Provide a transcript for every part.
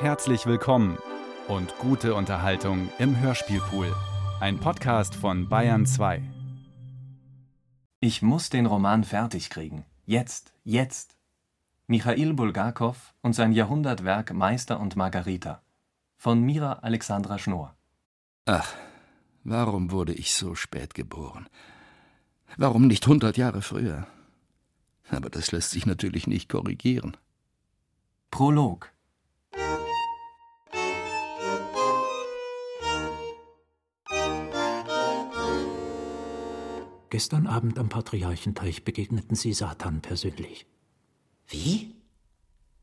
Herzlich willkommen und gute Unterhaltung im Hörspielpool. Ein Podcast von Bayern 2. Ich muss den Roman fertig kriegen. Jetzt, jetzt. Michail Bulgakov und sein Jahrhundertwerk Meister und Margarita von Mira Alexandra Schnorr. Ach, warum wurde ich so spät geboren? Warum nicht hundert Jahre früher? Aber das lässt sich natürlich nicht korrigieren. Prolog Gestern Abend am Patriarchenteich begegneten sie Satan persönlich. Wie?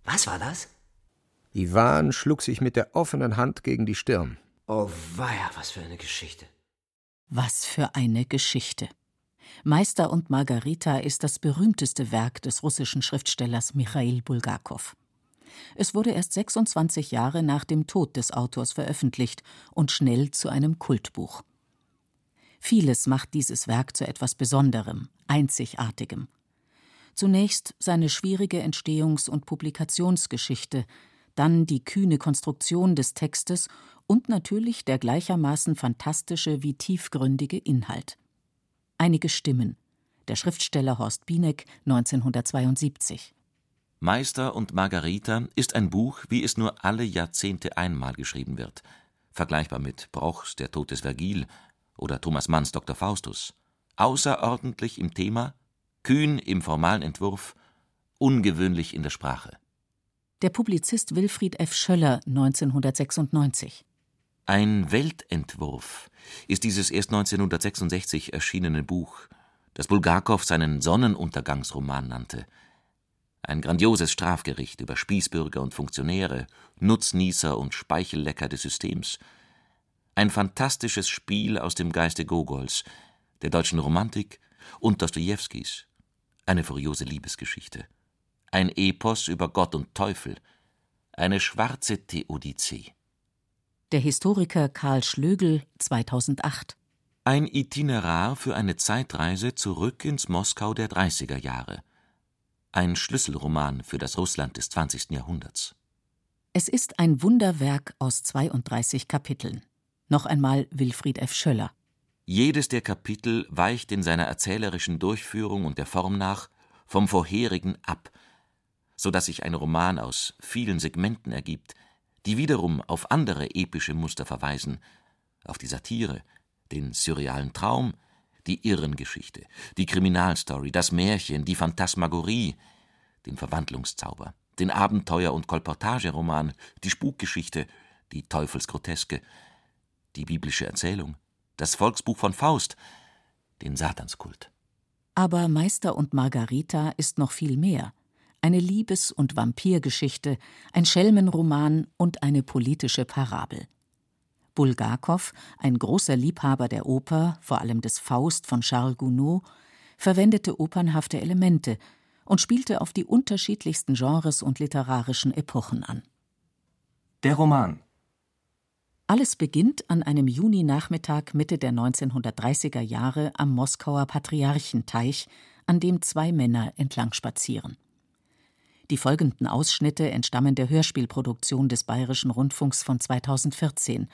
Was war das? Iwan schlug sich mit der offenen Hand gegen die Stirn. Oh weia, was für eine Geschichte. Was für eine Geschichte. Meister und Margarita ist das berühmteste Werk des russischen Schriftstellers Michail Bulgakow. Es wurde erst 26 Jahre nach dem Tod des Autors veröffentlicht und schnell zu einem Kultbuch. Vieles macht dieses Werk zu etwas Besonderem, Einzigartigem. Zunächst seine schwierige Entstehungs- und Publikationsgeschichte, dann die kühne Konstruktion des Textes und natürlich der gleichermaßen fantastische wie tiefgründige Inhalt. Einige Stimmen. Der Schriftsteller Horst Bienek 1972. Meister und Margarita ist ein Buch, wie es nur alle Jahrzehnte einmal geschrieben wird. Vergleichbar mit Brochs Der Tod des Vergil oder Thomas Manns Dr. Faustus. Außerordentlich im Thema, kühn im formalen Entwurf, ungewöhnlich in der Sprache. Der Publizist Wilfried F. Schöller 1996. Ein Weltentwurf ist dieses erst 1966 erschienene Buch, das Bulgakow seinen Sonnenuntergangsroman nannte. Ein grandioses Strafgericht über Spießbürger und Funktionäre, Nutznießer und Speichellecker des Systems – ein fantastisches Spiel aus dem Geiste Gogols, der deutschen Romantik und Dostojewskis. Eine furiose Liebesgeschichte. Ein Epos über Gott und Teufel. Eine schwarze Theodizee. Der Historiker Karl Schlögel 2008. Ein Itinerar für eine Zeitreise zurück ins Moskau der 30er Jahre. Ein Schlüsselroman für das Russland des 20. Jahrhunderts. Es ist ein Wunderwerk aus 32 Kapiteln. Noch einmal Wilfried F. Schöller. Jedes der Kapitel weicht in seiner erzählerischen Durchführung und der Form nach vom vorherigen ab, so dass sich ein Roman aus vielen Segmenten ergibt, die wiederum auf andere epische Muster verweisen, auf die Satire, den surrealen Traum, die Irrengeschichte, die Kriminalstory, das Märchen, die Phantasmagorie, den Verwandlungszauber, den Abenteuer- und Kolportageroman, die Spukgeschichte, die Teufelsgroteske, die biblische Erzählung, das Volksbuch von Faust, den Satanskult. Aber Meister und Margarita ist noch viel mehr. Eine Liebes- und Vampirgeschichte, ein Schelmenroman und eine politische Parabel. Bulgakow, ein großer Liebhaber der Oper, vor allem des Faust von Charles Gounod, verwendete opernhafte Elemente und spielte auf die unterschiedlichsten Genres und literarischen Epochen an. Der Roman alles beginnt an einem Juninachmittag Mitte der 1930er Jahre am Moskauer Patriarchenteich, an dem zwei Männer entlang spazieren. Die folgenden Ausschnitte entstammen der Hörspielproduktion des Bayerischen Rundfunks von 2014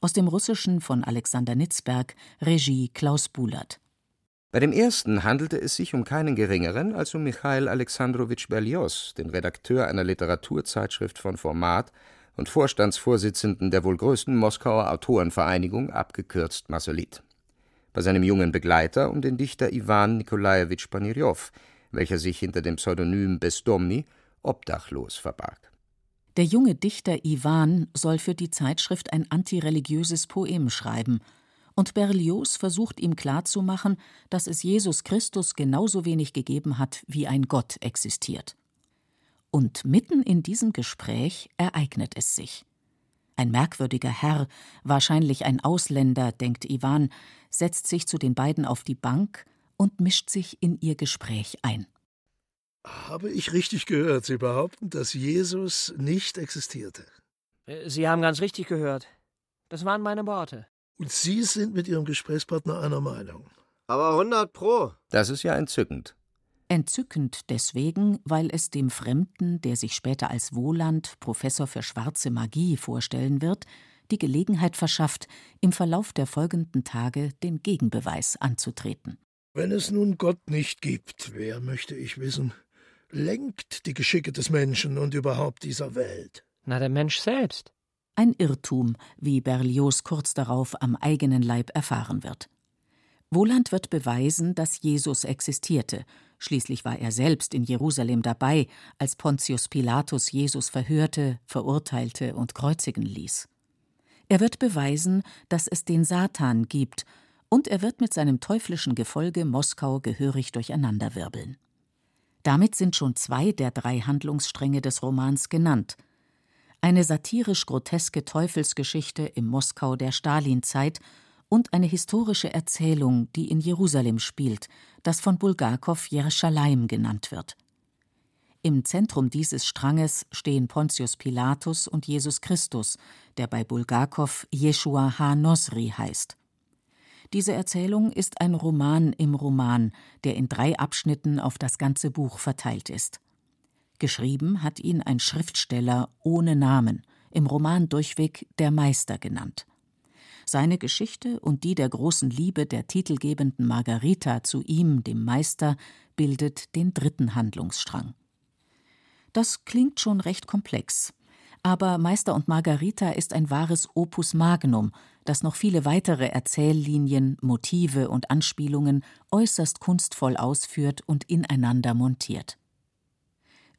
aus dem Russischen von Alexander Nitzberg, Regie Klaus Bulat. Bei dem ersten handelte es sich um keinen geringeren als um Michail Alexandrowitsch Berlioz, den Redakteur einer Literaturzeitschrift von Format, und Vorstandsvorsitzenden der wohl größten Moskauer Autorenvereinigung, abgekürzt Marcelit. Bei seinem jungen Begleiter um den Dichter Iwan Nikolajewitsch Panirjow, welcher sich hinter dem Pseudonym Besdomny obdachlos verbarg. Der junge Dichter Iwan soll für die Zeitschrift ein antireligiöses Poem schreiben, und Berlioz versucht ihm klarzumachen, dass es Jesus Christus genauso wenig gegeben hat, wie ein Gott existiert. Und mitten in diesem Gespräch ereignet es sich. Ein merkwürdiger Herr, wahrscheinlich ein Ausländer, denkt Iwan, setzt sich zu den beiden auf die Bank und mischt sich in ihr Gespräch ein. Habe ich richtig gehört? Sie behaupten, dass Jesus nicht existierte. Äh, Sie haben ganz richtig gehört. Das waren meine Worte. Und Sie sind mit Ihrem Gesprächspartner einer Meinung. Aber 100 Pro. Das ist ja entzückend. Entzückend deswegen, weil es dem Fremden, der sich später als Wohland, Professor für schwarze Magie, vorstellen wird, die Gelegenheit verschafft, im Verlauf der folgenden Tage den Gegenbeweis anzutreten. Wenn es nun Gott nicht gibt, wer, möchte ich wissen, lenkt die Geschicke des Menschen und überhaupt dieser Welt? Na, der Mensch selbst. Ein Irrtum, wie Berlioz kurz darauf am eigenen Leib erfahren wird. Wohland wird beweisen, dass Jesus existierte. Schließlich war er selbst in Jerusalem dabei, als Pontius Pilatus Jesus verhörte, verurteilte und kreuzigen ließ. Er wird beweisen, dass es den Satan gibt, und er wird mit seinem teuflischen Gefolge Moskau gehörig durcheinanderwirbeln. Damit sind schon zwei der drei Handlungsstränge des Romans genannt. Eine satirisch-groteske Teufelsgeschichte im Moskau der Stalinzeit und eine historische Erzählung, die in Jerusalem spielt, das von Bulgakow Jerusalem genannt wird. Im Zentrum dieses Stranges stehen Pontius Pilatus und Jesus Christus, der bei Bulgakow Jeshua ha-Nosri heißt. Diese Erzählung ist ein Roman im Roman, der in drei Abschnitten auf das ganze Buch verteilt ist. Geschrieben hat ihn ein Schriftsteller ohne Namen, im Roman durchweg der Meister genannt. Seine Geschichte und die der großen Liebe der titelgebenden Margarita zu ihm, dem Meister, bildet den dritten Handlungsstrang. Das klingt schon recht komplex, aber Meister und Margarita ist ein wahres Opus Magnum, das noch viele weitere Erzähllinien, Motive und Anspielungen äußerst kunstvoll ausführt und ineinander montiert.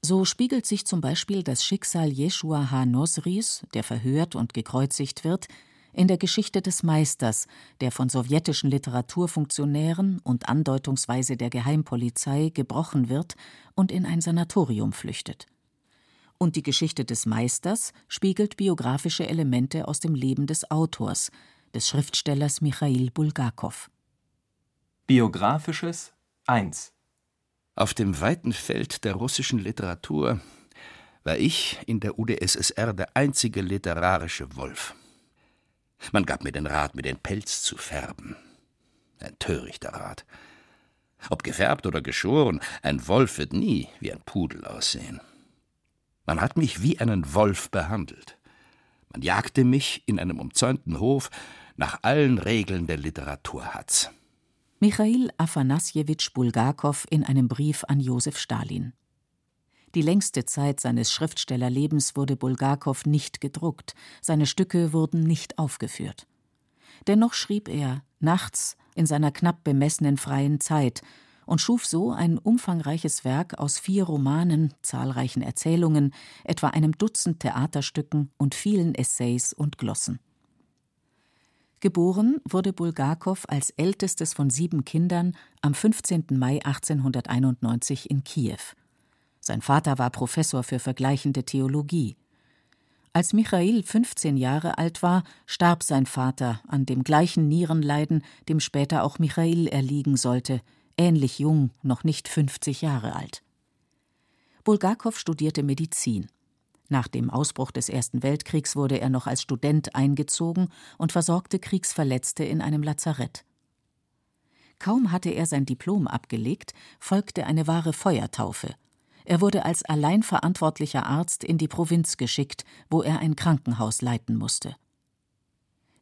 So spiegelt sich zum Beispiel das Schicksal Jeschua ha-Nosris, der verhört und gekreuzigt wird, in der Geschichte des Meisters, der von sowjetischen Literaturfunktionären und andeutungsweise der Geheimpolizei gebrochen wird und in ein Sanatorium flüchtet. Und die Geschichte des Meisters spiegelt biografische Elemente aus dem Leben des Autors, des Schriftstellers Michail Bulgakow. Biografisches 1 Auf dem weiten Feld der russischen Literatur war ich in der UdSSR der einzige literarische Wolf. Man gab mir den Rat, mir den Pelz zu färben. Ein törichter Rat. Ob gefärbt oder geschoren, ein Wolf wird nie wie ein Pudel aussehen. Man hat mich wie einen Wolf behandelt. Man jagte mich in einem umzäunten Hof nach allen Regeln der Literaturhatz. Michail Afanassjewitsch Bulgakow in einem Brief an Josef Stalin. Die längste Zeit seines Schriftstellerlebens wurde Bulgakow nicht gedruckt, seine Stücke wurden nicht aufgeführt. Dennoch schrieb er nachts in seiner knapp bemessenen freien Zeit und schuf so ein umfangreiches Werk aus vier Romanen, zahlreichen Erzählungen, etwa einem Dutzend Theaterstücken und vielen Essays und Glossen. Geboren wurde Bulgakow als ältestes von sieben Kindern am 15. Mai 1891 in Kiew. Sein Vater war Professor für vergleichende Theologie. Als Michail 15 Jahre alt war, starb sein Vater an dem gleichen Nierenleiden, dem später auch Michail erliegen sollte, ähnlich jung, noch nicht 50 Jahre alt. Bulgakow studierte Medizin. Nach dem Ausbruch des Ersten Weltkriegs wurde er noch als Student eingezogen und versorgte Kriegsverletzte in einem Lazarett. Kaum hatte er sein Diplom abgelegt, folgte eine wahre Feuertaufe. Er wurde als allein verantwortlicher Arzt in die Provinz geschickt, wo er ein Krankenhaus leiten musste.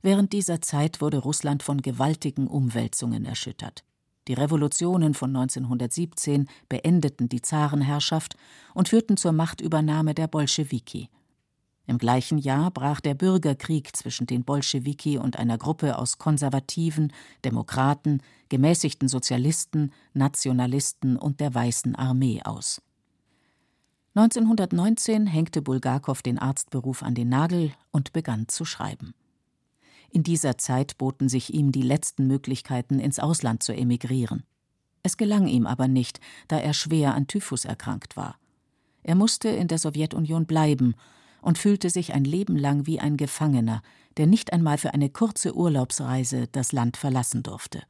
Während dieser Zeit wurde Russland von gewaltigen Umwälzungen erschüttert. Die Revolutionen von 1917 beendeten die Zarenherrschaft und führten zur Machtübernahme der Bolschewiki. Im gleichen Jahr brach der Bürgerkrieg zwischen den Bolschewiki und einer Gruppe aus Konservativen, Demokraten, gemäßigten Sozialisten, Nationalisten und der Weißen Armee aus. 1919 hängte Bulgakow den Arztberuf an den Nagel und begann zu schreiben. In dieser Zeit boten sich ihm die letzten Möglichkeiten, ins Ausland zu emigrieren. Es gelang ihm aber nicht, da er schwer an Typhus erkrankt war. Er musste in der Sowjetunion bleiben und fühlte sich ein Leben lang wie ein Gefangener, der nicht einmal für eine kurze Urlaubsreise das Land verlassen durfte.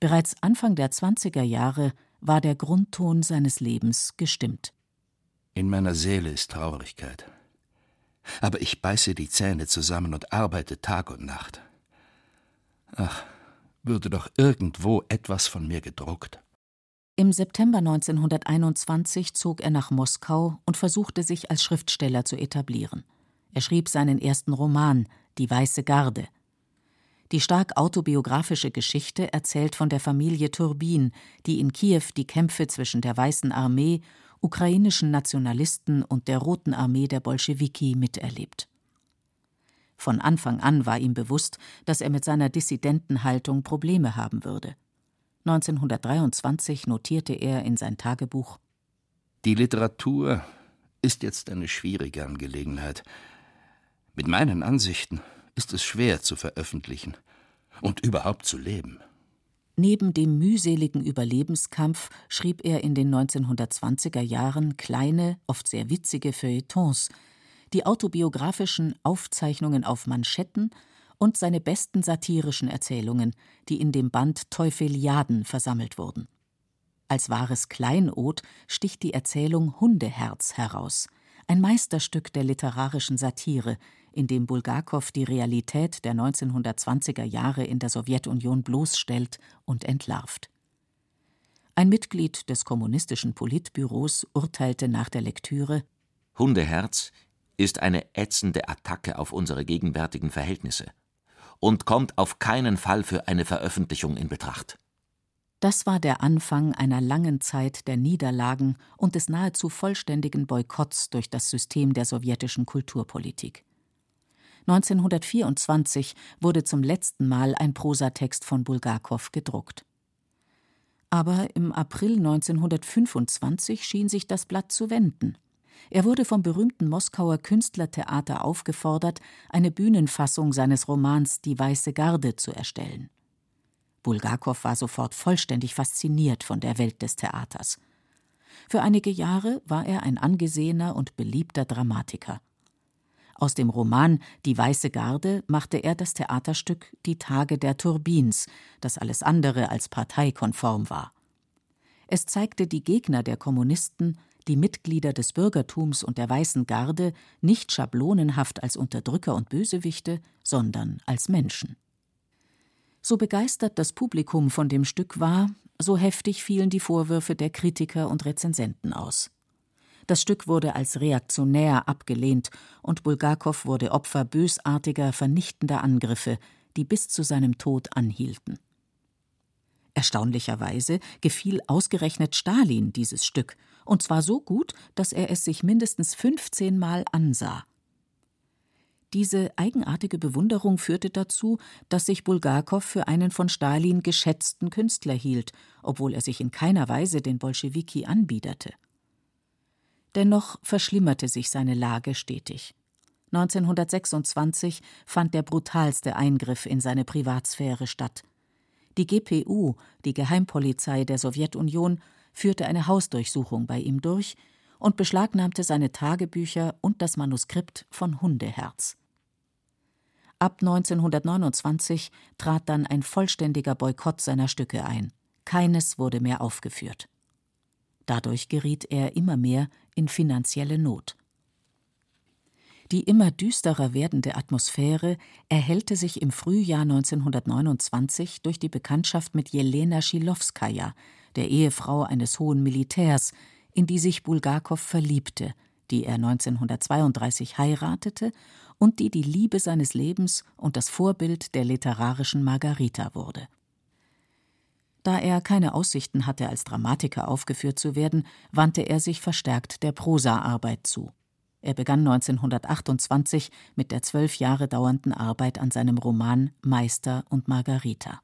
Bereits Anfang der 20er Jahre war der Grundton seines Lebens gestimmt. In meiner Seele ist Traurigkeit. Aber ich beiße die Zähne zusammen und arbeite Tag und Nacht. Ach, würde doch irgendwo etwas von mir gedruckt. Im September 1921 zog er nach Moskau und versuchte sich als Schriftsteller zu etablieren. Er schrieb seinen ersten Roman Die Weiße Garde. Die stark autobiografische Geschichte erzählt von der Familie Turbin, die in Kiew die Kämpfe zwischen der Weißen Armee, ukrainischen Nationalisten und der Roten Armee der Bolschewiki miterlebt. Von Anfang an war ihm bewusst, dass er mit seiner Dissidentenhaltung Probleme haben würde. 1923 notierte er in sein Tagebuch Die Literatur ist jetzt eine schwierige Angelegenheit. Mit meinen Ansichten ist es schwer zu veröffentlichen und überhaupt zu leben. Neben dem mühseligen Überlebenskampf schrieb er in den 1920er Jahren kleine, oft sehr witzige Feuilletons, die autobiografischen Aufzeichnungen auf Manschetten und seine besten satirischen Erzählungen, die in dem Band Teufeliaden versammelt wurden. Als wahres Kleinod sticht die Erzählung Hundeherz heraus, ein Meisterstück der literarischen Satire, in dem Bulgakow die Realität der 1920er Jahre in der Sowjetunion bloßstellt und entlarvt. Ein Mitglied des kommunistischen Politbüros urteilte nach der Lektüre Hundeherz ist eine ätzende Attacke auf unsere gegenwärtigen Verhältnisse und kommt auf keinen Fall für eine Veröffentlichung in Betracht. Das war der Anfang einer langen Zeit der Niederlagen und des nahezu vollständigen Boykotts durch das System der sowjetischen Kulturpolitik. 1924 wurde zum letzten Mal ein Prosatext von Bulgakow gedruckt. Aber im April 1925 schien sich das Blatt zu wenden. Er wurde vom berühmten Moskauer Künstlertheater aufgefordert, eine Bühnenfassung seines Romans Die Weiße Garde zu erstellen. Bulgakow war sofort vollständig fasziniert von der Welt des Theaters. Für einige Jahre war er ein angesehener und beliebter Dramatiker. Aus dem Roman Die Weiße Garde machte er das Theaterstück Die Tage der Turbins, das alles andere als parteikonform war. Es zeigte die Gegner der Kommunisten die Mitglieder des Bürgertums und der Weißen Garde nicht schablonenhaft als Unterdrücker und Bösewichte, sondern als Menschen. So begeistert das Publikum von dem Stück war, so heftig fielen die Vorwürfe der Kritiker und Rezensenten aus. Das Stück wurde als reaktionär abgelehnt und Bulgakow wurde Opfer bösartiger, vernichtender Angriffe, die bis zu seinem Tod anhielten. Erstaunlicherweise gefiel ausgerechnet Stalin dieses Stück und zwar so gut, dass er es sich mindestens 15 Mal ansah. Diese eigenartige Bewunderung führte dazu, dass sich Bulgakow für einen von Stalin geschätzten Künstler hielt, obwohl er sich in keiner Weise den Bolschewiki anbiederte. Dennoch verschlimmerte sich seine Lage stetig. 1926 fand der brutalste Eingriff in seine Privatsphäre statt. Die GPU, die Geheimpolizei der Sowjetunion, führte eine Hausdurchsuchung bei ihm durch und beschlagnahmte seine Tagebücher und das Manuskript von Hundeherz. Ab 1929 trat dann ein vollständiger Boykott seiner Stücke ein. Keines wurde mehr aufgeführt. Dadurch geriet er immer mehr in finanzielle Not. Die immer düsterer werdende Atmosphäre erhellte sich im Frühjahr 1929 durch die Bekanntschaft mit Jelena Schilowskaja, der Ehefrau eines hohen Militärs, in die sich Bulgakow verliebte, die er 1932 heiratete und die die Liebe seines Lebens und das Vorbild der literarischen Margarita wurde. Da er keine Aussichten hatte, als Dramatiker aufgeführt zu werden, wandte er sich verstärkt der Prosaarbeit zu. Er begann 1928 mit der zwölf Jahre dauernden Arbeit an seinem Roman Meister und Margarita.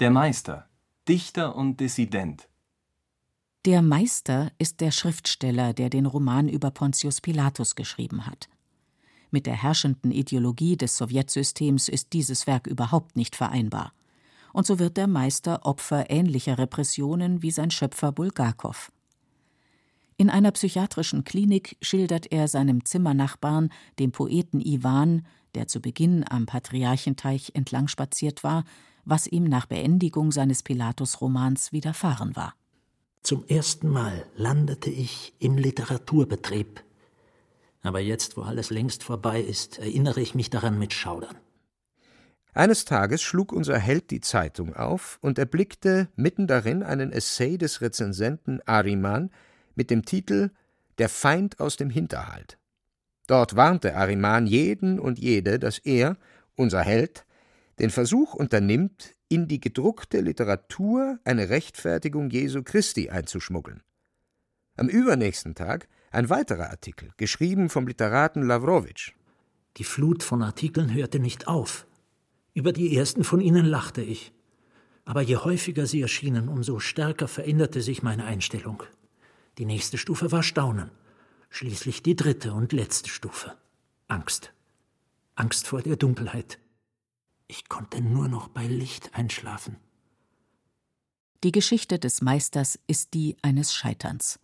Der Meister Dichter und Dissident. Der Meister ist der Schriftsteller, der den Roman über Pontius Pilatus geschrieben hat. Mit der herrschenden Ideologie des Sowjetsystems ist dieses Werk überhaupt nicht vereinbar. Und so wird der Meister Opfer ähnlicher Repressionen wie sein Schöpfer Bulgakow. In einer psychiatrischen Klinik schildert er seinem Zimmernachbarn, dem Poeten Iwan, der zu Beginn am Patriarchenteich entlang spaziert war, was ihm nach Beendigung seines Pilatus-Romans widerfahren war. Zum ersten Mal landete ich im Literaturbetrieb. Aber jetzt, wo alles längst vorbei ist, erinnere ich mich daran mit Schaudern. Eines Tages schlug unser Held die Zeitung auf und erblickte mitten darin einen Essay des Rezensenten Ariman mit dem Titel Der Feind aus dem Hinterhalt. Dort warnte Ariman jeden und jede, dass er, unser Held, den Versuch unternimmt, in die gedruckte Literatur eine Rechtfertigung Jesu Christi einzuschmuggeln. Am übernächsten Tag ein weiterer Artikel, geschrieben vom Literaten Lawrowitsch. Die Flut von Artikeln hörte nicht auf. Über die ersten von ihnen lachte ich. Aber je häufiger sie erschienen, umso stärker veränderte sich meine Einstellung. Die nächste Stufe war Staunen. Schließlich die dritte und letzte Stufe. Angst. Angst vor der Dunkelheit. Ich konnte nur noch bei Licht einschlafen. Die Geschichte des Meisters ist die eines Scheiterns.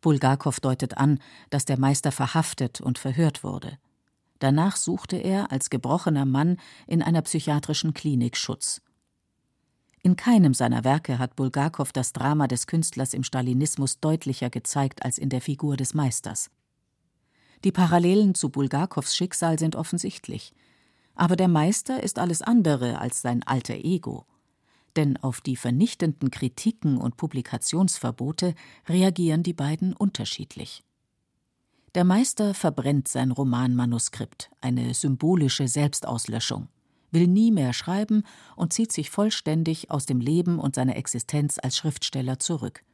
Bulgakow deutet an, dass der Meister verhaftet und verhört wurde. Danach suchte er als gebrochener Mann in einer psychiatrischen Klinik Schutz. In keinem seiner Werke hat Bulgakow das Drama des Künstlers im Stalinismus deutlicher gezeigt als in der Figur des Meisters. Die Parallelen zu Bulgakows Schicksal sind offensichtlich. Aber der Meister ist alles andere als sein alter Ego denn auf die vernichtenden Kritiken und Publikationsverbote reagieren die beiden unterschiedlich. Der Meister verbrennt sein Romanmanuskript, eine symbolische Selbstauslöschung, will nie mehr schreiben und zieht sich vollständig aus dem Leben und seiner Existenz als Schriftsteller zurück.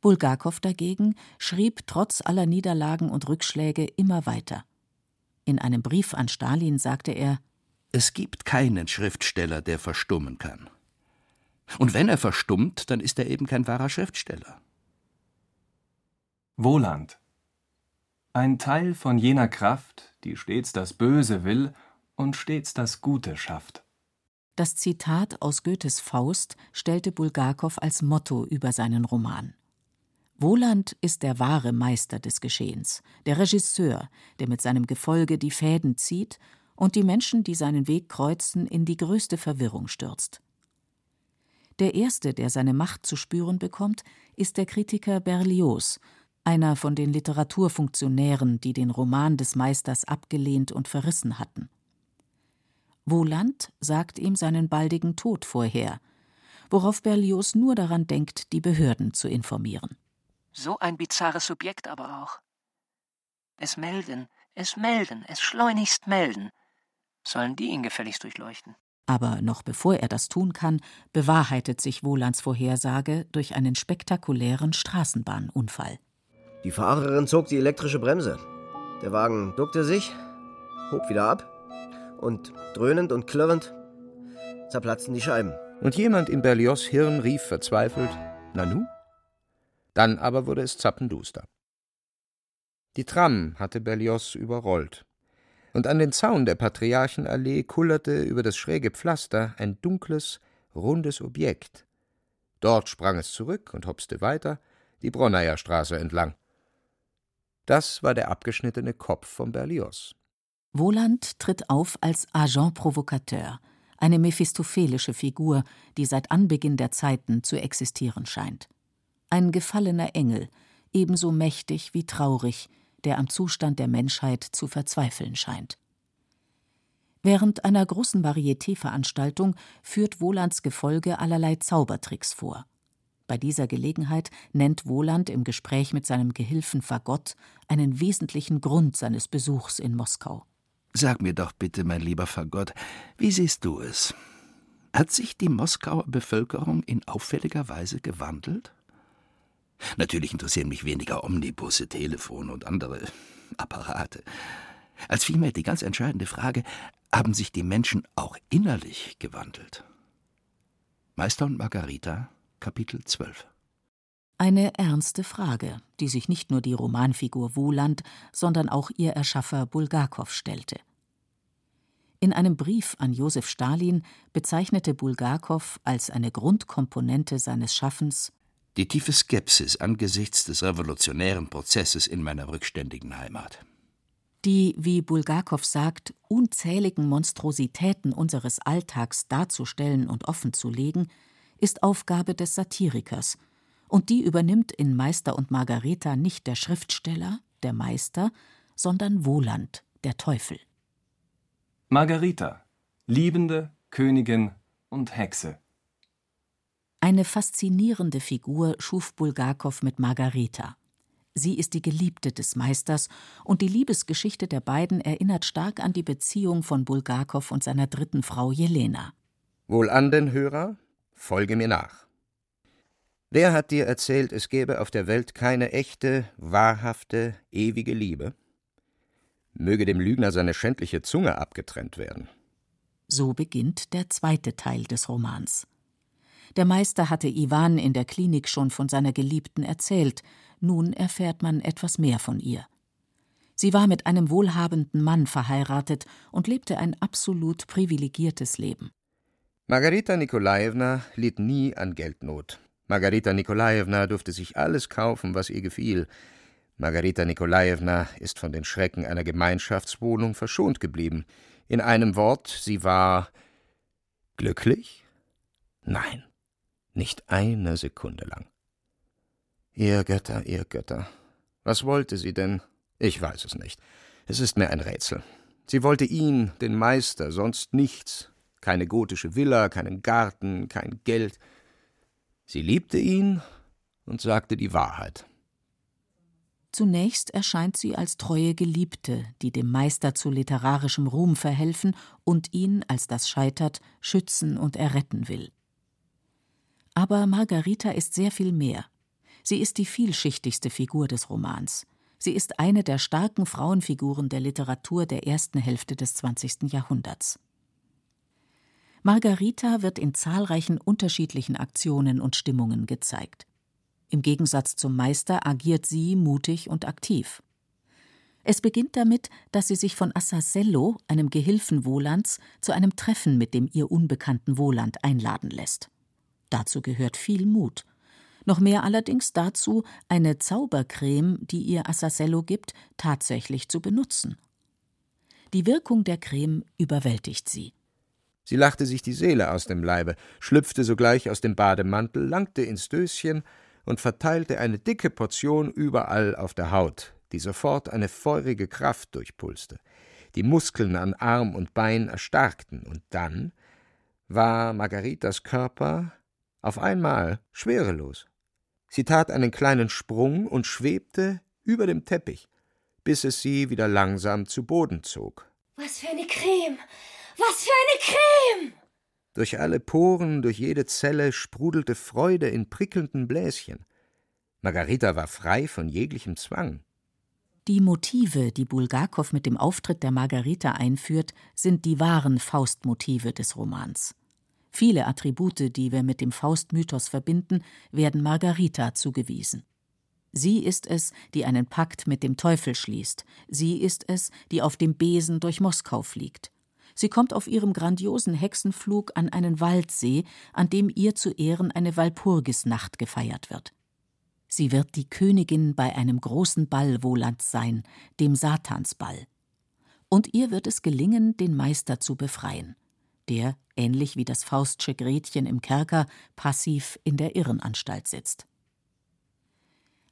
Bulgakow dagegen schrieb trotz aller Niederlagen und Rückschläge immer weiter. In einem Brief an Stalin sagte er Es gibt keinen Schriftsteller, der verstummen kann. Und wenn er verstummt, dann ist er eben kein wahrer Schriftsteller. Wohland. Ein Teil von jener Kraft, die stets das Böse will und stets das Gute schafft. Das Zitat aus Goethes Faust stellte Bulgakow als Motto über seinen Roman. Wohland ist der wahre Meister des Geschehens, der Regisseur, der mit seinem Gefolge die Fäden zieht und die Menschen, die seinen Weg kreuzen, in die größte Verwirrung stürzt. Der erste, der seine Macht zu spüren bekommt, ist der Kritiker Berlioz, einer von den Literaturfunktionären, die den Roman des Meisters abgelehnt und verrissen hatten. Woland sagt ihm seinen baldigen Tod vorher, worauf Berlioz nur daran denkt, die Behörden zu informieren. So ein bizarres Subjekt aber auch. Es melden, es melden, es schleunigst melden. Sollen die ihn gefälligst durchleuchten? Aber noch bevor er das tun kann, bewahrheitet sich Wolands Vorhersage durch einen spektakulären Straßenbahnunfall. Die Fahrerin zog die elektrische Bremse. Der Wagen duckte sich, hob wieder ab und dröhnend und klirrend zerplatzten die Scheiben. Und jemand in Berlioz Hirn rief verzweifelt: Nanu? Dann aber wurde es zappenduster. Die Tram hatte Berlioz überrollt und an den Zaun der Patriarchenallee kullerte über das schräge Pflaster ein dunkles, rundes Objekt. Dort sprang es zurück und hopste weiter, die Bronneyer Straße entlang. Das war der abgeschnittene Kopf von Berlioz. Woland tritt auf als Agent Provocateur, eine mephistophelische Figur, die seit Anbeginn der Zeiten zu existieren scheint. Ein gefallener Engel, ebenso mächtig wie traurig, der am Zustand der Menschheit zu verzweifeln scheint. Während einer großen Varieté-Veranstaltung führt Wolands Gefolge allerlei Zaubertricks vor. Bei dieser Gelegenheit nennt Woland im Gespräch mit seinem Gehilfen Fagott einen wesentlichen Grund seines Besuchs in Moskau. Sag mir doch bitte, mein lieber Fagott, wie siehst du es? Hat sich die Moskauer Bevölkerung in auffälliger Weise gewandelt? Natürlich interessieren mich weniger Omnibusse, Telefone und andere Apparate. Als vielmehr die ganz entscheidende Frage, haben sich die Menschen auch innerlich gewandelt? Meister und Margarita, Kapitel 12 eine ernste Frage, die sich nicht nur die Romanfigur Woland, sondern auch ihr Erschaffer Bulgakow stellte. In einem Brief an Josef Stalin bezeichnete Bulgakow als eine Grundkomponente seines Schaffens die tiefe Skepsis angesichts des revolutionären Prozesses in meiner rückständigen Heimat. Die, wie Bulgakow sagt, unzähligen Monstrositäten unseres Alltags darzustellen und offenzulegen, ist Aufgabe des Satirikers, und die übernimmt in Meister und Margareta nicht der Schriftsteller, der Meister, sondern Woland, der Teufel. Margarita, Liebende, Königin und Hexe. Eine faszinierende Figur schuf Bulgakow mit Margarita. Sie ist die Geliebte des Meisters, und die Liebesgeschichte der beiden erinnert stark an die Beziehung von Bulgakow und seiner dritten Frau Jelena. Wohl an den Hörer, folge mir nach. Wer hat dir erzählt, es gäbe auf der Welt keine echte, wahrhafte, ewige Liebe? Möge dem Lügner seine schändliche Zunge abgetrennt werden. So beginnt der zweite Teil des Romans. Der Meister hatte Iwan in der Klinik schon von seiner Geliebten erzählt, nun erfährt man etwas mehr von ihr. Sie war mit einem wohlhabenden Mann verheiratet und lebte ein absolut privilegiertes Leben. Margarita Nikolajewna litt nie an Geldnot. Margarita Nikolajewna durfte sich alles kaufen, was ihr gefiel. Margarita Nikolajewna ist von den Schrecken einer Gemeinschaftswohnung verschont geblieben. In einem Wort, sie war glücklich? Nein, nicht eine Sekunde lang. Ihr Götter, ihr Götter. Was wollte sie denn? Ich weiß es nicht. Es ist mir ein Rätsel. Sie wollte ihn, den Meister, sonst nichts. Keine gotische Villa, keinen Garten, kein Geld. Sie liebte ihn und sagte die Wahrheit. Zunächst erscheint sie als treue Geliebte, die dem Meister zu literarischem Ruhm verhelfen und ihn, als das scheitert, schützen und erretten will. Aber Margarita ist sehr viel mehr. Sie ist die vielschichtigste Figur des Romans. Sie ist eine der starken Frauenfiguren der Literatur der ersten Hälfte des 20. Jahrhunderts. Margarita wird in zahlreichen unterschiedlichen Aktionen und Stimmungen gezeigt. Im Gegensatz zum Meister agiert sie mutig und aktiv. Es beginnt damit, dass sie sich von Assasello, einem Gehilfen Wolands, zu einem Treffen mit dem ihr unbekannten Woland einladen lässt. Dazu gehört viel Mut noch mehr allerdings dazu, eine Zaubercreme, die ihr Assasello gibt, tatsächlich zu benutzen. Die Wirkung der Creme überwältigt sie. Sie lachte sich die Seele aus dem Leibe, schlüpfte sogleich aus dem Bademantel, langte ins Döschen und verteilte eine dicke Portion überall auf der Haut, die sofort eine feurige Kraft durchpulste. Die Muskeln an Arm und Bein erstarkten, und dann war Margaritas Körper auf einmal schwerelos. Sie tat einen kleinen Sprung und schwebte über dem Teppich, bis es sie wieder langsam zu Boden zog. Was für eine Creme! Was für eine Creme! Durch alle Poren, durch jede Zelle sprudelte Freude in prickelnden Bläschen. Margarita war frei von jeglichem Zwang. Die Motive, die Bulgakow mit dem Auftritt der Margarita einführt, sind die wahren Faustmotive des Romans. Viele Attribute, die wir mit dem Faustmythos verbinden, werden Margarita zugewiesen. Sie ist es, die einen Pakt mit dem Teufel schließt. Sie ist es, die auf dem Besen durch Moskau fliegt. Sie kommt auf ihrem grandiosen Hexenflug an einen Waldsee, an dem ihr zu Ehren eine Walpurgisnacht gefeiert wird. Sie wird die Königin bei einem großen Ball Wolands sein, dem Satansball. Und ihr wird es gelingen, den Meister zu befreien der, ähnlich wie das Faustsche Gretchen im Kerker, passiv in der Irrenanstalt sitzt.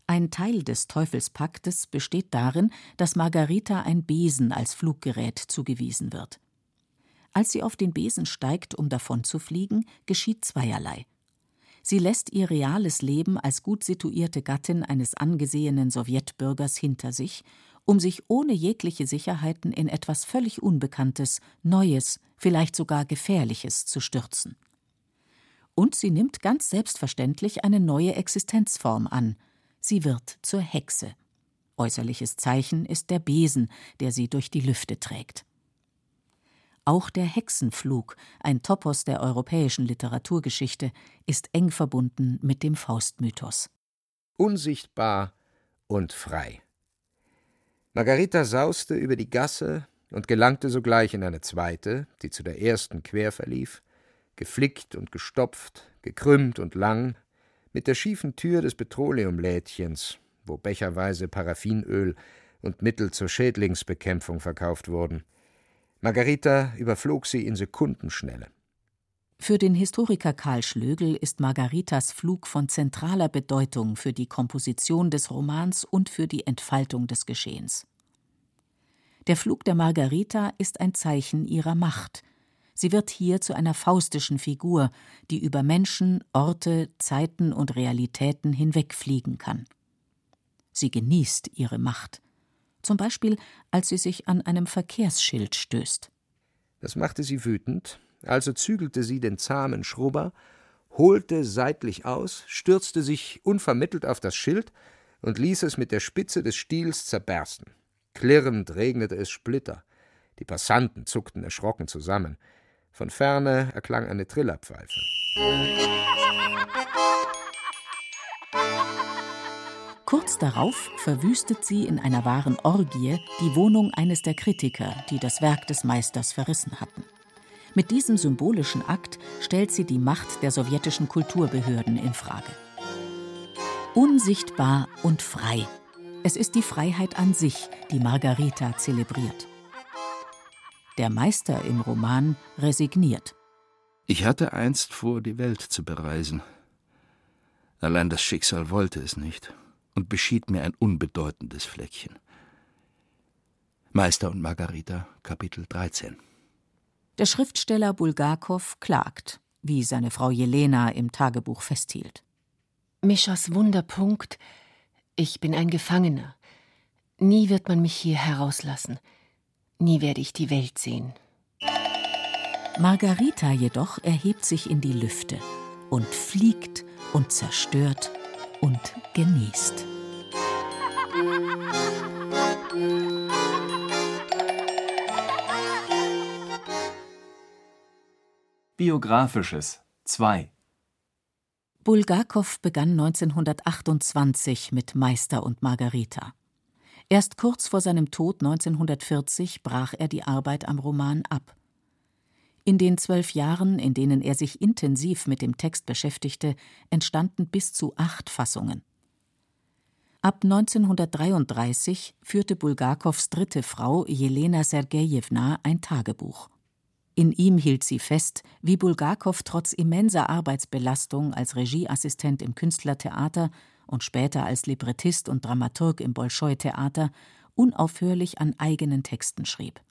Ein Teil des Teufelspaktes besteht darin, dass Margarita ein Besen als Fluggerät zugewiesen wird. Als sie auf den Besen steigt, um davon zu fliegen, geschieht zweierlei. Sie lässt ihr reales Leben als gut situierte Gattin eines angesehenen Sowjetbürgers hinter sich um sich ohne jegliche Sicherheiten in etwas völlig Unbekanntes, Neues, vielleicht sogar Gefährliches zu stürzen. Und sie nimmt ganz selbstverständlich eine neue Existenzform an. Sie wird zur Hexe. Äußerliches Zeichen ist der Besen, der sie durch die Lüfte trägt. Auch der Hexenflug, ein Topos der europäischen Literaturgeschichte, ist eng verbunden mit dem Faustmythos. Unsichtbar und frei. Margarita sauste über die Gasse und gelangte sogleich in eine zweite, die zu der ersten quer verlief, geflickt und gestopft, gekrümmt und lang, mit der schiefen Tür des Petroleumlädchens, wo becherweise Paraffinöl und Mittel zur Schädlingsbekämpfung verkauft wurden. Margarita überflog sie in Sekundenschnelle. Für den Historiker Karl Schlögel ist Margaritas Flug von zentraler Bedeutung für die Komposition des Romans und für die Entfaltung des Geschehens. Der Flug der Margarita ist ein Zeichen ihrer Macht. Sie wird hier zu einer faustischen Figur, die über Menschen, Orte, Zeiten und Realitäten hinwegfliegen kann. Sie genießt ihre Macht. Zum Beispiel, als sie sich an einem Verkehrsschild stößt. Das machte sie wütend, also zügelte sie den zahmen Schrubber, holte seitlich aus, stürzte sich unvermittelt auf das Schild und ließ es mit der Spitze des Stiels zerbersten. Klirrend regnete es Splitter. Die Passanten zuckten erschrocken zusammen. Von ferne erklang eine Trillerpfeife. Kurz darauf verwüstet sie in einer wahren Orgie die Wohnung eines der Kritiker, die das Werk des Meisters verrissen hatten. Mit diesem symbolischen Akt stellt sie die Macht der sowjetischen Kulturbehörden in Frage. Unsichtbar und frei. Es ist die Freiheit an sich, die Margarita zelebriert. Der Meister im Roman resigniert. Ich hatte einst vor, die Welt zu bereisen. Allein das Schicksal wollte es nicht und beschied mir ein unbedeutendes Fleckchen. Meister und Margarita, Kapitel 13. Der Schriftsteller Bulgakov klagt, wie seine Frau Jelena im Tagebuch festhielt. Mischas Wunderpunkt, ich bin ein Gefangener. Nie wird man mich hier herauslassen. Nie werde ich die Welt sehen. Margarita jedoch erhebt sich in die Lüfte und fliegt und zerstört und genießt. Biografisches 2 Bulgakow begann 1928 mit Meister und Margarita. Erst kurz vor seinem Tod 1940 brach er die Arbeit am Roman ab. In den zwölf Jahren, in denen er sich intensiv mit dem Text beschäftigte, entstanden bis zu acht Fassungen. Ab 1933 führte Bulgakows dritte Frau Jelena Sergejewna ein Tagebuch. In ihm hielt sie fest, wie Bulgakow trotz immenser Arbeitsbelastung als Regieassistent im Künstlertheater und später als Librettist und Dramaturg im Bolschoi-Theater unaufhörlich an eigenen Texten schrieb.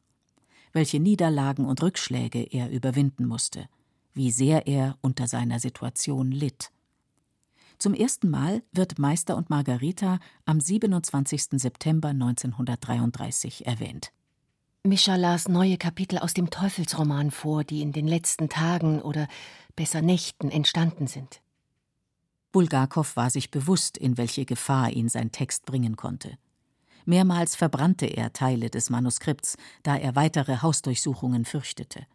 Welche Niederlagen und Rückschläge er überwinden musste, wie sehr er unter seiner Situation litt. Zum ersten Mal wird Meister und Margarita am 27. September 1933 erwähnt. Mischa las neue Kapitel aus dem Teufelsroman vor, die in den letzten Tagen oder besser Nächten entstanden sind. Bulgakow war sich bewusst, in welche Gefahr ihn sein Text bringen konnte. Mehrmals verbrannte er Teile des Manuskripts, da er weitere Hausdurchsuchungen fürchtete.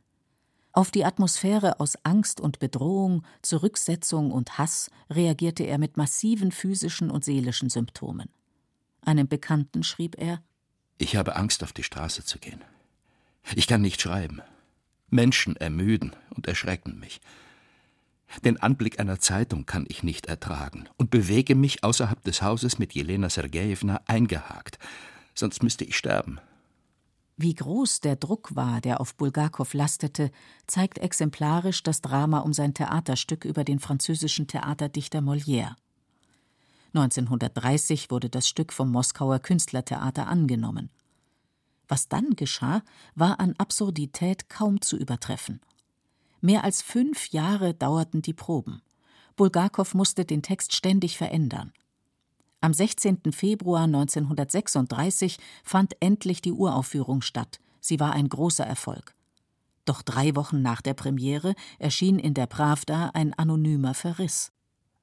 Auf die Atmosphäre aus Angst und Bedrohung, Zurücksetzung und Hass reagierte er mit massiven physischen und seelischen Symptomen. Einem Bekannten schrieb er Ich habe Angst, auf die Straße zu gehen. Ich kann nicht schreiben. Menschen ermüden und erschrecken mich. Den Anblick einer Zeitung kann ich nicht ertragen und bewege mich außerhalb des Hauses mit Jelena Sergejewna eingehakt, sonst müsste ich sterben. Wie groß der Druck war, der auf Bulgakow lastete, zeigt exemplarisch das Drama um sein Theaterstück über den französischen Theaterdichter Molière. 1930 wurde das Stück vom Moskauer Künstlertheater angenommen. Was dann geschah, war an Absurdität kaum zu übertreffen. Mehr als fünf Jahre dauerten die Proben. Bulgakow musste den Text ständig verändern. Am 16. Februar 1936 fand endlich die Uraufführung statt. Sie war ein großer Erfolg. Doch drei Wochen nach der Premiere erschien in der Pravda ein anonymer Verriss.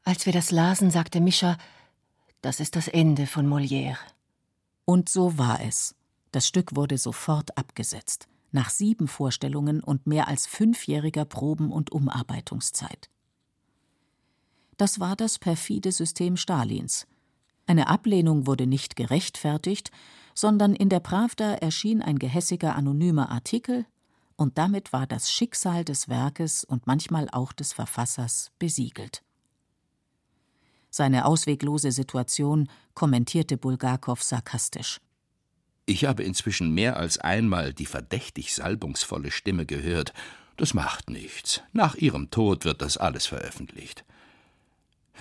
Als wir das lasen, sagte Mischa, das ist das Ende von Molière. Und so war es. Das Stück wurde sofort abgesetzt nach sieben Vorstellungen und mehr als fünfjähriger Proben- und Umarbeitungszeit. Das war das perfide System Stalins. Eine Ablehnung wurde nicht gerechtfertigt, sondern in der Pravda erschien ein gehässiger anonymer Artikel, und damit war das Schicksal des Werkes und manchmal auch des Verfassers besiegelt. Seine ausweglose Situation kommentierte Bulgakow sarkastisch. Ich habe inzwischen mehr als einmal die verdächtig salbungsvolle Stimme gehört. Das macht nichts. Nach ihrem Tod wird das alles veröffentlicht.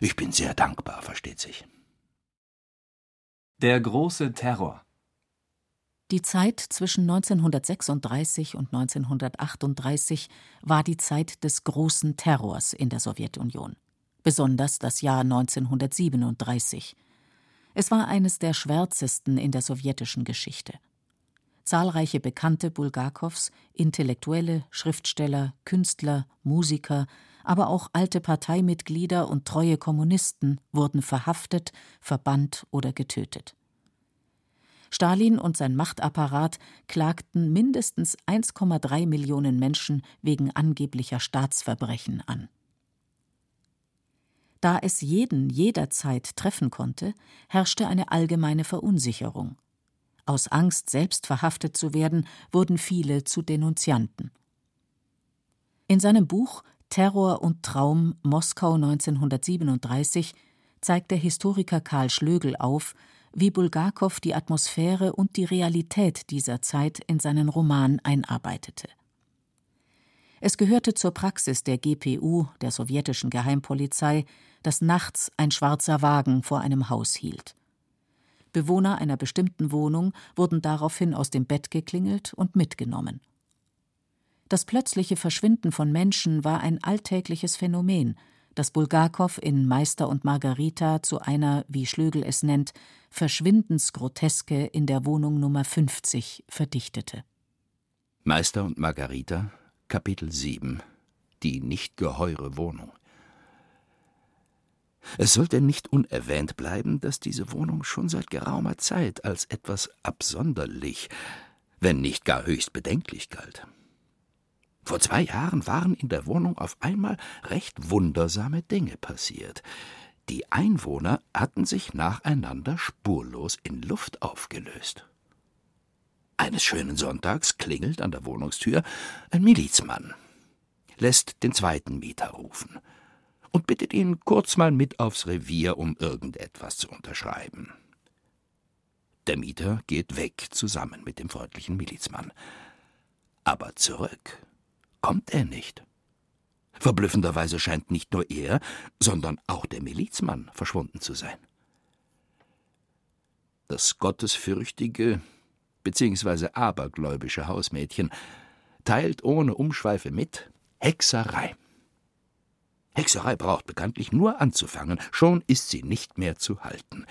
Ich bin sehr dankbar, versteht sich. Der große Terror Die Zeit zwischen 1936 und 1938 war die Zeit des großen Terrors in der Sowjetunion, besonders das Jahr 1937. Es war eines der schwärzesten in der sowjetischen Geschichte. Zahlreiche Bekannte Bulgakows, Intellektuelle, Schriftsteller, Künstler, Musiker, aber auch alte Parteimitglieder und treue Kommunisten wurden verhaftet, verbannt oder getötet. Stalin und sein Machtapparat klagten mindestens 1,3 Millionen Menschen wegen angeblicher Staatsverbrechen an. Da es jeden jederzeit treffen konnte, herrschte eine allgemeine Verunsicherung. Aus Angst, selbst verhaftet zu werden, wurden viele zu Denunzianten. In seinem Buch Terror und Traum Moskau 1937 zeigt der Historiker Karl Schlögel auf, wie Bulgakow die Atmosphäre und die Realität dieser Zeit in seinen Roman einarbeitete. Es gehörte zur Praxis der GPU, der sowjetischen Geheimpolizei, dass nachts ein schwarzer Wagen vor einem Haus hielt. Bewohner einer bestimmten Wohnung wurden daraufhin aus dem Bett geklingelt und mitgenommen. Das plötzliche Verschwinden von Menschen war ein alltägliches Phänomen, das Bulgakow in Meister und Margarita zu einer, wie Schlögel es nennt, Verschwindensgroteske in der Wohnung Nummer 50 verdichtete. Meister und Margarita, Kapitel 7 Die nicht geheure Wohnung. Es sollte nicht unerwähnt bleiben, dass diese Wohnung schon seit geraumer Zeit als etwas absonderlich, wenn nicht gar höchst bedenklich galt. Vor zwei Jahren waren in der Wohnung auf einmal recht wundersame Dinge passiert. Die Einwohner hatten sich nacheinander spurlos in Luft aufgelöst. Eines schönen Sonntags klingelt an der Wohnungstür ein Milizmann, lässt den zweiten Mieter rufen und bittet ihn kurz mal mit aufs Revier, um irgendetwas zu unterschreiben. Der Mieter geht weg zusammen mit dem freundlichen Milizmann. Aber zurück kommt er nicht. Verblüffenderweise scheint nicht nur er, sondern auch der Milizmann verschwunden zu sein. Das gottesfürchtige bzw. abergläubische Hausmädchen teilt ohne Umschweife mit Hexerei. Hexerei braucht bekanntlich nur anzufangen, schon ist sie nicht mehr zu halten.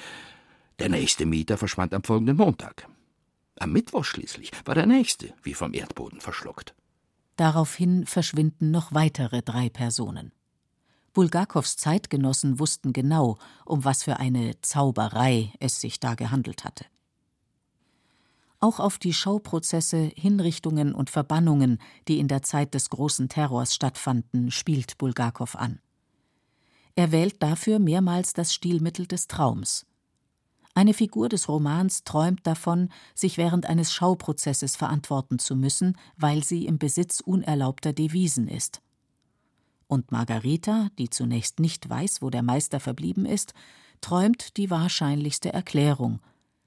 Der nächste Mieter verschwand am folgenden Montag. Am Mittwoch schließlich war der nächste wie vom Erdboden verschluckt. Daraufhin verschwinden noch weitere drei Personen. Bulgakows Zeitgenossen wussten genau, um was für eine Zauberei es sich da gehandelt hatte. Auch auf die Schauprozesse, Hinrichtungen und Verbannungen, die in der Zeit des großen Terrors stattfanden, spielt Bulgakow an. Er wählt dafür mehrmals das Stilmittel des Traums. Eine Figur des Romans träumt davon, sich während eines Schauprozesses verantworten zu müssen, weil sie im Besitz unerlaubter Devisen ist. Und Margarita, die zunächst nicht weiß, wo der Meister verblieben ist, träumt die wahrscheinlichste Erklärung.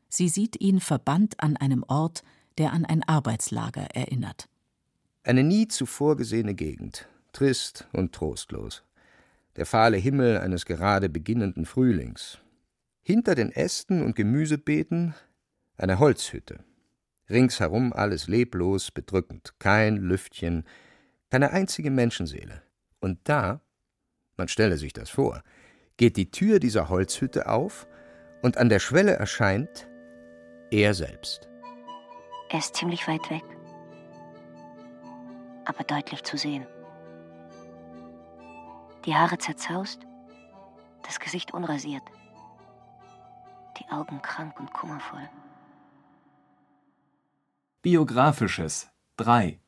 Sie sieht ihn verbannt an einem Ort, der an ein Arbeitslager erinnert. Eine nie zuvor gesehene Gegend, trist und trostlos. Der fahle Himmel eines gerade beginnenden Frühlings, hinter den Ästen und Gemüsebeeten eine Holzhütte. Ringsherum alles leblos, bedrückend, kein Lüftchen, keine einzige Menschenseele. Und da, man stelle sich das vor, geht die Tür dieser Holzhütte auf und an der Schwelle erscheint er selbst. Er ist ziemlich weit weg, aber deutlich zu sehen. Die Haare zerzaust, das Gesicht unrasiert die Augen krank und kummervoll. Biografisches 3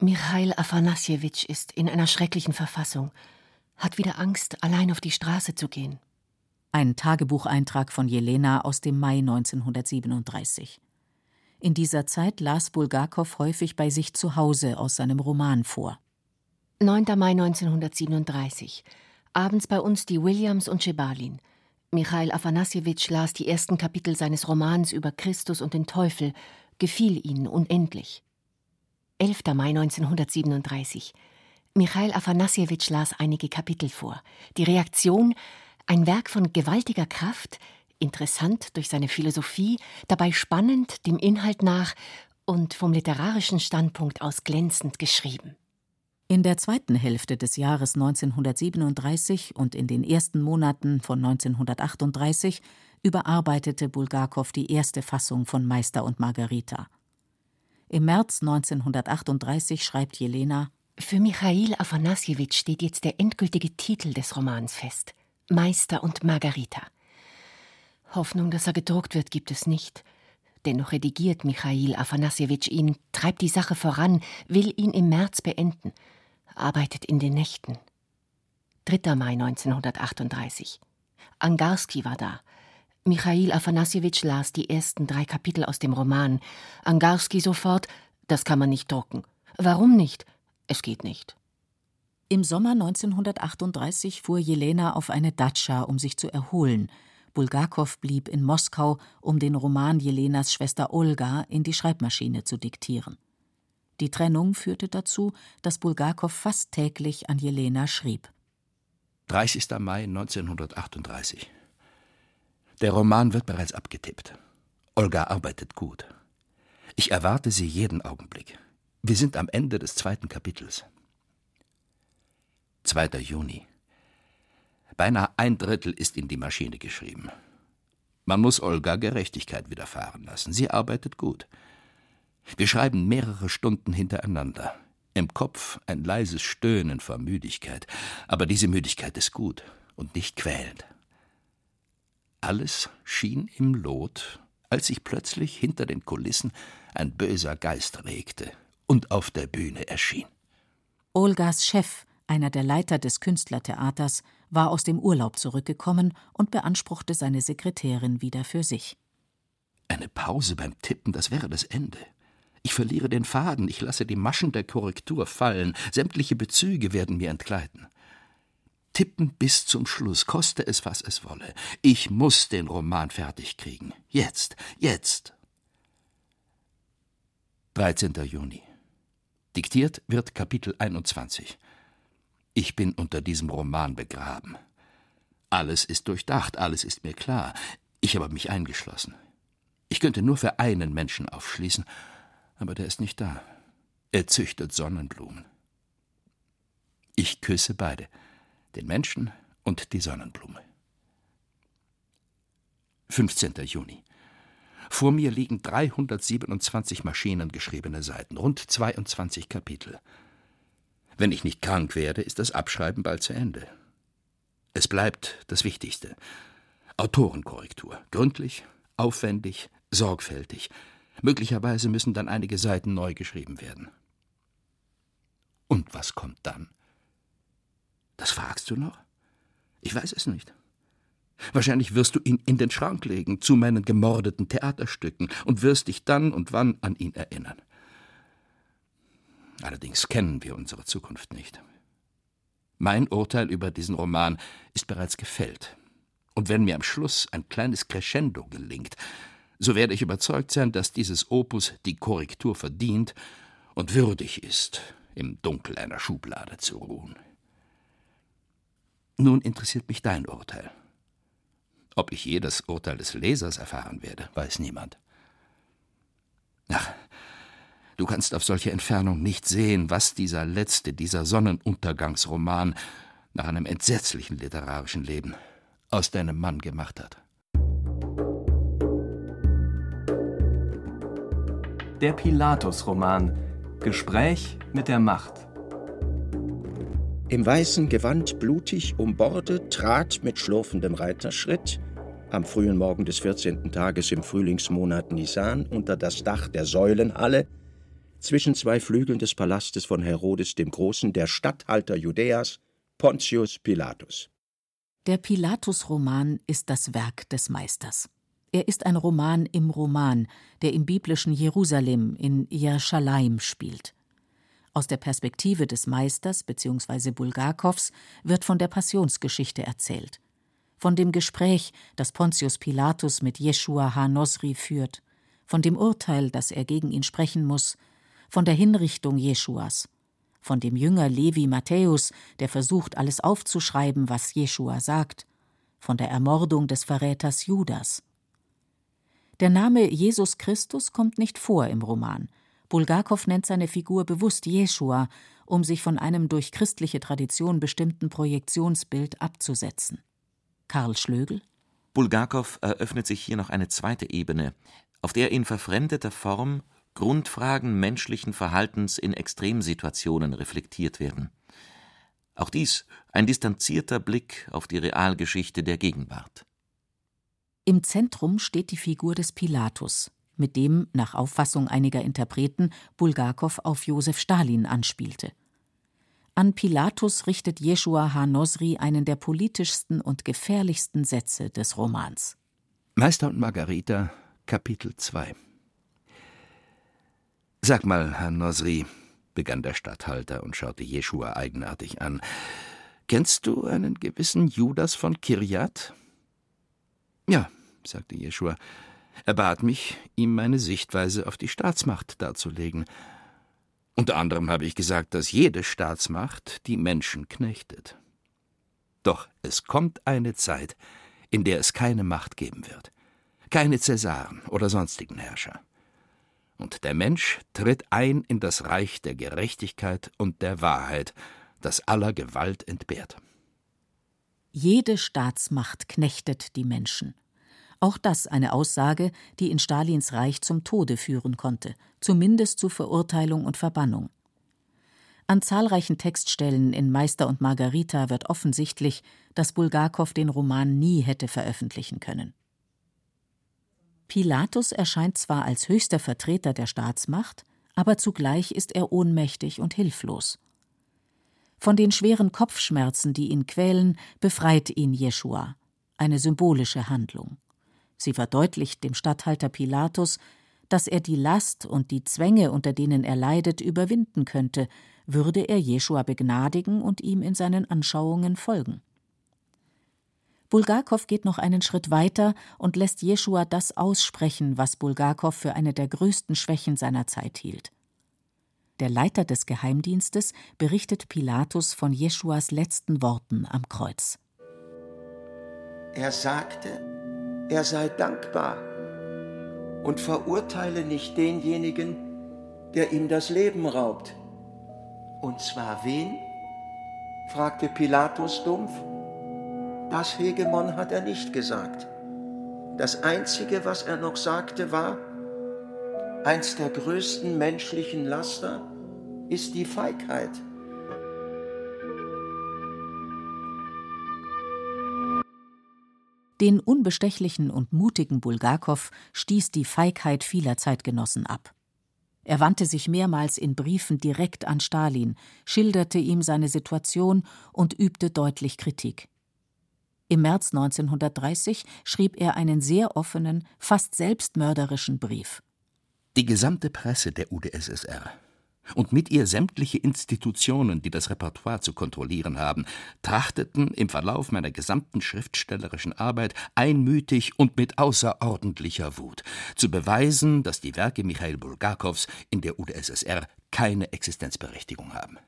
Michail Afanassjewitsch ist in einer schrecklichen Verfassung, hat wieder Angst, allein auf die Straße zu gehen. Ein Tagebucheintrag von Jelena aus dem Mai 1937. In dieser Zeit las Bulgakow häufig bei sich zu Hause aus seinem Roman vor. 9. Mai 1937. Abends bei uns die Williams und Schebalin. Michail Afanassjewitsch las die ersten Kapitel seines Romans über Christus und den Teufel, gefiel ihnen unendlich. 11. Mai 1937. Michail Afanassjewitsch las einige Kapitel vor. Die Reaktion, ein Werk von gewaltiger Kraft, Interessant durch seine Philosophie, dabei spannend dem Inhalt nach und vom literarischen Standpunkt aus glänzend geschrieben. In der zweiten Hälfte des Jahres 1937 und in den ersten Monaten von 1938 überarbeitete Bulgakow die erste Fassung von Meister und Margarita. Im März 1938 schreibt Jelena Für Michail Afanassjewitsch steht jetzt der endgültige Titel des Romans fest: Meister und Margarita. Hoffnung, dass er gedruckt wird, gibt es nicht. Dennoch redigiert Michail Afanassjewitsch ihn, treibt die Sache voran, will ihn im März beenden, arbeitet in den Nächten. 3. Mai 1938. Angarski war da. Michail Afanassjewitsch las die ersten drei Kapitel aus dem Roman. Angarski sofort: Das kann man nicht drucken. Warum nicht? Es geht nicht. Im Sommer 1938 fuhr Jelena auf eine Datscha, um sich zu erholen. Bulgakow blieb in Moskau, um den Roman Jelenas Schwester Olga in die Schreibmaschine zu diktieren. Die Trennung führte dazu, dass Bulgakow fast täglich an Jelena schrieb. 30. Mai 1938. Der Roman wird bereits abgetippt. Olga arbeitet gut. Ich erwarte sie jeden Augenblick. Wir sind am Ende des zweiten Kapitels. 2. Juni. Beinahe ein Drittel ist in die Maschine geschrieben. Man muss Olga Gerechtigkeit widerfahren lassen. Sie arbeitet gut. Wir schreiben mehrere Stunden hintereinander. Im Kopf ein leises Stöhnen vor Müdigkeit. Aber diese Müdigkeit ist gut und nicht quälend. Alles schien im Lot, als sich plötzlich hinter den Kulissen ein böser Geist regte und auf der Bühne erschien. Olgas Chef, einer der Leiter des Künstlertheaters, war aus dem Urlaub zurückgekommen und beanspruchte seine Sekretärin wieder für sich. Eine Pause beim Tippen, das wäre das Ende. Ich verliere den Faden, ich lasse die Maschen der Korrektur fallen, sämtliche Bezüge werden mir entgleiten. Tippen bis zum Schluss, koste es, was es wolle. Ich muss den Roman fertig kriegen. Jetzt, jetzt. 13. Juni. Diktiert wird Kapitel 21. Ich bin unter diesem Roman begraben. Alles ist durchdacht, alles ist mir klar. Ich habe mich eingeschlossen. Ich könnte nur für einen Menschen aufschließen, aber der ist nicht da. Er züchtet Sonnenblumen. Ich küsse beide, den Menschen und die Sonnenblume. 15. Juni. Vor mir liegen 327 maschinengeschriebene Seiten, rund 22 Kapitel. Wenn ich nicht krank werde, ist das Abschreiben bald zu Ende. Es bleibt das Wichtigste. Autorenkorrektur. Gründlich, aufwendig, sorgfältig. Möglicherweise müssen dann einige Seiten neu geschrieben werden. Und was kommt dann? Das fragst du noch? Ich weiß es nicht. Wahrscheinlich wirst du ihn in den Schrank legen zu meinen gemordeten Theaterstücken und wirst dich dann und wann an ihn erinnern. Allerdings kennen wir unsere Zukunft nicht. Mein Urteil über diesen Roman ist bereits gefällt. Und wenn mir am Schluss ein kleines Crescendo gelingt, so werde ich überzeugt sein, dass dieses Opus die Korrektur verdient und würdig ist, im Dunkel einer Schublade zu ruhen. Nun interessiert mich dein Urteil. Ob ich je das Urteil des Lesers erfahren werde, weiß niemand. Ach, Du kannst auf solche Entfernung nicht sehen, was dieser letzte, dieser Sonnenuntergangsroman nach einem entsetzlichen literarischen Leben aus deinem Mann gemacht hat. Der Pilatus-Roman Gespräch mit der Macht. Im weißen Gewand blutig umbordet trat mit schlurfendem Reiterschritt am frühen Morgen des 14. Tages im Frühlingsmonat Nisan unter das Dach der Säulenhalle zwischen zwei Flügeln des Palastes von Herodes dem Großen der Statthalter Judäas, Pontius Pilatus. Der Pilatus-Roman ist das Werk des Meisters. Er ist ein Roman im Roman, der im biblischen Jerusalem in Jerusalem spielt. Aus der Perspektive des Meisters bzw. Bulgakows wird von der Passionsgeschichte erzählt. Von dem Gespräch, das Pontius Pilatus mit Jeschua ha-Nosri führt, von dem Urteil, das er gegen ihn sprechen muss, von der Hinrichtung Jeschuas, von dem Jünger Levi Matthäus, der versucht, alles aufzuschreiben, was Jeschua sagt, von der Ermordung des Verräters Judas. Der Name Jesus Christus kommt nicht vor im Roman. Bulgakow nennt seine Figur bewusst Jeschua, um sich von einem durch christliche Tradition bestimmten Projektionsbild abzusetzen. Karl Schlögel Bulgakow eröffnet sich hier noch eine zweite Ebene, auf der in verfremdeter Form Grundfragen menschlichen Verhaltens in Extremsituationen reflektiert werden. Auch dies ein distanzierter Blick auf die Realgeschichte der Gegenwart. Im Zentrum steht die Figur des Pilatus, mit dem, nach Auffassung einiger Interpreten, Bulgakow auf Josef Stalin anspielte. An Pilatus richtet Jeschua Ha-Nosri einen der politischsten und gefährlichsten Sätze des Romans. Meister und Margarita, Kapitel 2 Sag mal, Herr Nosri, begann der Statthalter und schaute Jeschua eigenartig an, kennst du einen gewissen Judas von Kirjat? Ja, sagte Jeschua. Er bat mich, ihm meine Sichtweise auf die Staatsmacht darzulegen. Unter anderem habe ich gesagt, dass jede Staatsmacht die Menschen knechtet. Doch es kommt eine Zeit, in der es keine Macht geben wird, keine Cäsaren oder sonstigen Herrscher. Und der Mensch tritt ein in das Reich der Gerechtigkeit und der Wahrheit, das aller Gewalt entbehrt. Jede Staatsmacht knechtet die Menschen. Auch das eine Aussage, die in Stalins Reich zum Tode führen konnte, zumindest zu Verurteilung und Verbannung. An zahlreichen Textstellen in Meister und Margarita wird offensichtlich, dass Bulgakow den Roman nie hätte veröffentlichen können. Pilatus erscheint zwar als höchster Vertreter der Staatsmacht, aber zugleich ist er ohnmächtig und hilflos. Von den schweren Kopfschmerzen, die ihn quälen, befreit ihn Jeschua, eine symbolische Handlung. Sie verdeutlicht dem Statthalter Pilatus, dass er die Last und die Zwänge, unter denen er leidet, überwinden könnte, würde er Jeschua begnadigen und ihm in seinen Anschauungen folgen. Bulgakow geht noch einen Schritt weiter und lässt Jeschua das aussprechen, was Bulgakow für eine der größten Schwächen seiner Zeit hielt. Der Leiter des Geheimdienstes berichtet Pilatus von Jeschuas letzten Worten am Kreuz. Er sagte, er sei dankbar und verurteile nicht denjenigen, der ihm das Leben raubt. Und zwar wen? fragte Pilatus dumpf. Das Hegemon hat er nicht gesagt. Das Einzige, was er noch sagte, war, eins der größten menschlichen Laster ist die Feigheit. Den unbestechlichen und mutigen Bulgakow stieß die Feigheit vieler Zeitgenossen ab. Er wandte sich mehrmals in Briefen direkt an Stalin, schilderte ihm seine Situation und übte deutlich Kritik. Im März 1930 schrieb er einen sehr offenen, fast selbstmörderischen Brief. Die gesamte Presse der UdSSR und mit ihr sämtliche Institutionen, die das Repertoire zu kontrollieren haben, trachteten im Verlauf meiner gesamten schriftstellerischen Arbeit einmütig und mit außerordentlicher Wut zu beweisen, dass die Werke Michail Bulgakows in der UdSSR keine Existenzberechtigung haben.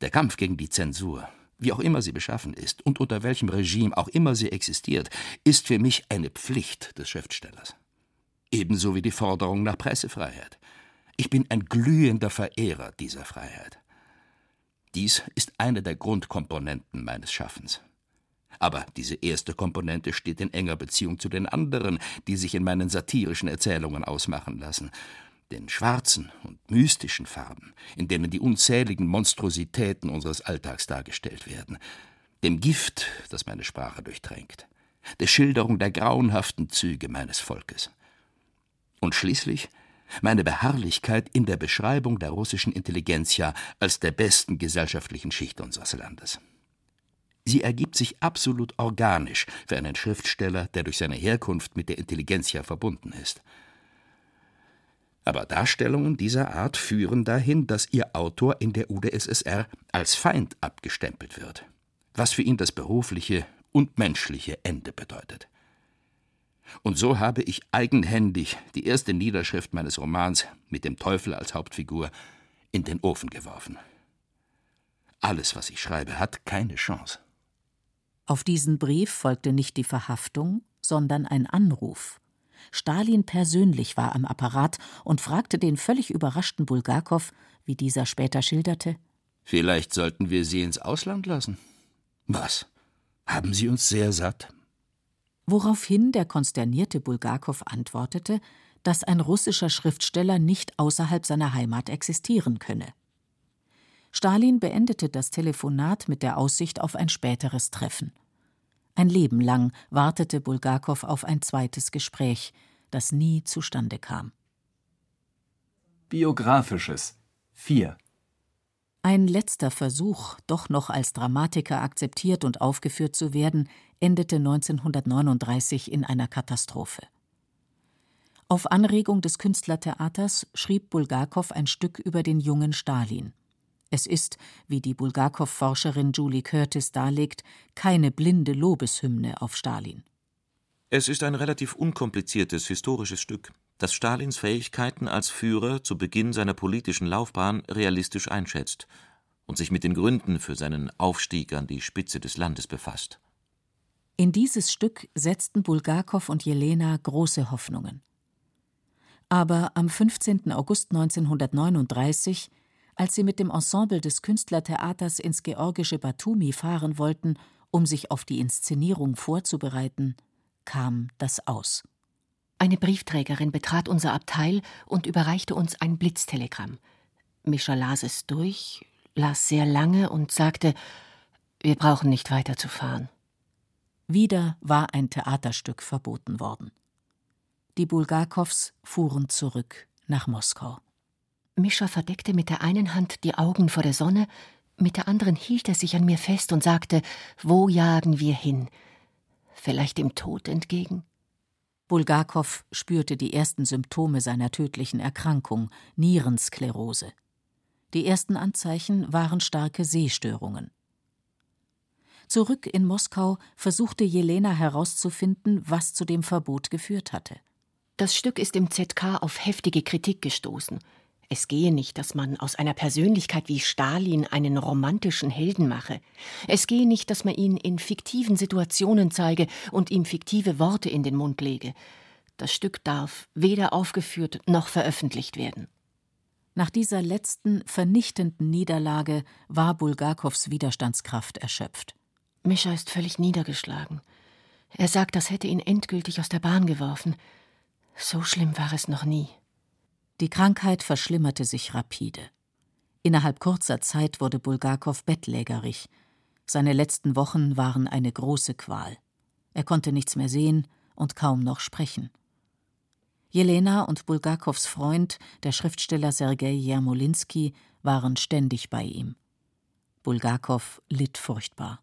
Der Kampf gegen die Zensur, wie auch immer sie beschaffen ist und unter welchem Regime auch immer sie existiert, ist für mich eine Pflicht des Schriftstellers. Ebenso wie die Forderung nach Pressefreiheit. Ich bin ein glühender Verehrer dieser Freiheit. Dies ist eine der Grundkomponenten meines Schaffens. Aber diese erste Komponente steht in enger Beziehung zu den anderen, die sich in meinen satirischen Erzählungen ausmachen lassen, den schwarzen und mystischen Farben, in denen die unzähligen Monstrositäten unseres Alltags dargestellt werden, dem Gift, das meine Sprache durchtränkt, der Schilderung der grauenhaften Züge meines Volkes. Und schließlich meine Beharrlichkeit in der Beschreibung der russischen Intelligenzia als der besten gesellschaftlichen Schicht unseres Landes. Sie ergibt sich absolut organisch für einen Schriftsteller, der durch seine Herkunft mit der Intelligenzia verbunden ist. Aber Darstellungen dieser Art führen dahin, dass ihr Autor in der UdSSR als Feind abgestempelt wird, was für ihn das berufliche und menschliche Ende bedeutet. Und so habe ich eigenhändig die erste Niederschrift meines Romans mit dem Teufel als Hauptfigur in den Ofen geworfen. Alles, was ich schreibe, hat keine Chance. Auf diesen Brief folgte nicht die Verhaftung, sondern ein Anruf. Stalin persönlich war am Apparat und fragte den völlig überraschten Bulgakow, wie dieser später schilderte: Vielleicht sollten wir Sie ins Ausland lassen. Was? Haben Sie uns sehr satt? Woraufhin der konsternierte Bulgakow antwortete, dass ein russischer Schriftsteller nicht außerhalb seiner Heimat existieren könne. Stalin beendete das Telefonat mit der Aussicht auf ein späteres Treffen. Ein Leben lang wartete Bulgakow auf ein zweites Gespräch, das nie zustande kam. Biografisches 4 Ein letzter Versuch, doch noch als Dramatiker akzeptiert und aufgeführt zu werden, endete 1939 in einer Katastrophe. Auf Anregung des Künstlertheaters schrieb Bulgakow ein Stück über den jungen Stalin. Es ist, wie die Bulgakow-Forscherin Julie Curtis darlegt, keine blinde Lobeshymne auf Stalin. Es ist ein relativ unkompliziertes historisches Stück, das Stalins Fähigkeiten als Führer zu Beginn seiner politischen Laufbahn realistisch einschätzt und sich mit den Gründen für seinen Aufstieg an die Spitze des Landes befasst. In dieses Stück setzten Bulgakow und Jelena große Hoffnungen. Aber am 15. August 1939 als sie mit dem Ensemble des Künstlertheaters ins georgische Batumi fahren wollten, um sich auf die Inszenierung vorzubereiten, kam das aus. Eine Briefträgerin betrat unser Abteil und überreichte uns ein Blitztelegramm. Mischa las es durch, las sehr lange und sagte, wir brauchen nicht weiterzufahren. Wieder war ein Theaterstück verboten worden. Die Bulgakows fuhren zurück nach Moskau. Mischa verdeckte mit der einen Hand die Augen vor der Sonne, mit der anderen hielt er sich an mir fest und sagte, wo jagen wir hin? Vielleicht dem Tod entgegen? Bulgakow spürte die ersten Symptome seiner tödlichen Erkrankung, Nierensklerose. Die ersten Anzeichen waren starke Sehstörungen. Zurück in Moskau versuchte Jelena herauszufinden, was zu dem Verbot geführt hatte. Das Stück ist im ZK auf heftige Kritik gestoßen. Es gehe nicht, dass man aus einer Persönlichkeit wie Stalin einen romantischen Helden mache. Es gehe nicht, dass man ihn in fiktiven Situationen zeige und ihm fiktive Worte in den Mund lege. Das Stück darf weder aufgeführt noch veröffentlicht werden. Nach dieser letzten vernichtenden Niederlage war Bulgakows Widerstandskraft erschöpft. Mischa ist völlig niedergeschlagen. Er sagt, das hätte ihn endgültig aus der Bahn geworfen. So schlimm war es noch nie. Die Krankheit verschlimmerte sich rapide. Innerhalb kurzer Zeit wurde Bulgakow bettlägerig. Seine letzten Wochen waren eine große Qual. Er konnte nichts mehr sehen und kaum noch sprechen. Jelena und Bulgakows Freund, der Schriftsteller Sergei Jermolinsky, waren ständig bei ihm. Bulgakow litt furchtbar.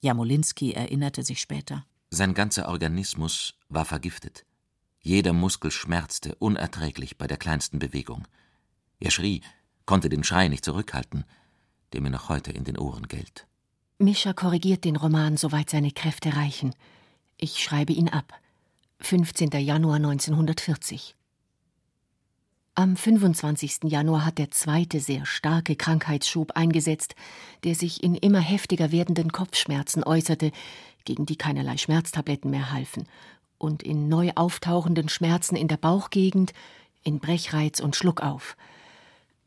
Jermolinsky erinnerte sich später. Sein ganzer Organismus war vergiftet. Jeder Muskel schmerzte unerträglich bei der kleinsten Bewegung. Er schrie, konnte den Schrei nicht zurückhalten, der mir noch heute in den Ohren gellt. Mischa korrigiert den Roman, soweit seine Kräfte reichen. Ich schreibe ihn ab. 15. Januar 1940. Am 25. Januar hat der zweite sehr starke Krankheitsschub eingesetzt, der sich in immer heftiger werdenden Kopfschmerzen äußerte, gegen die keinerlei Schmerztabletten mehr halfen, und in neu auftauchenden Schmerzen in der Bauchgegend, in Brechreiz und Schluckauf.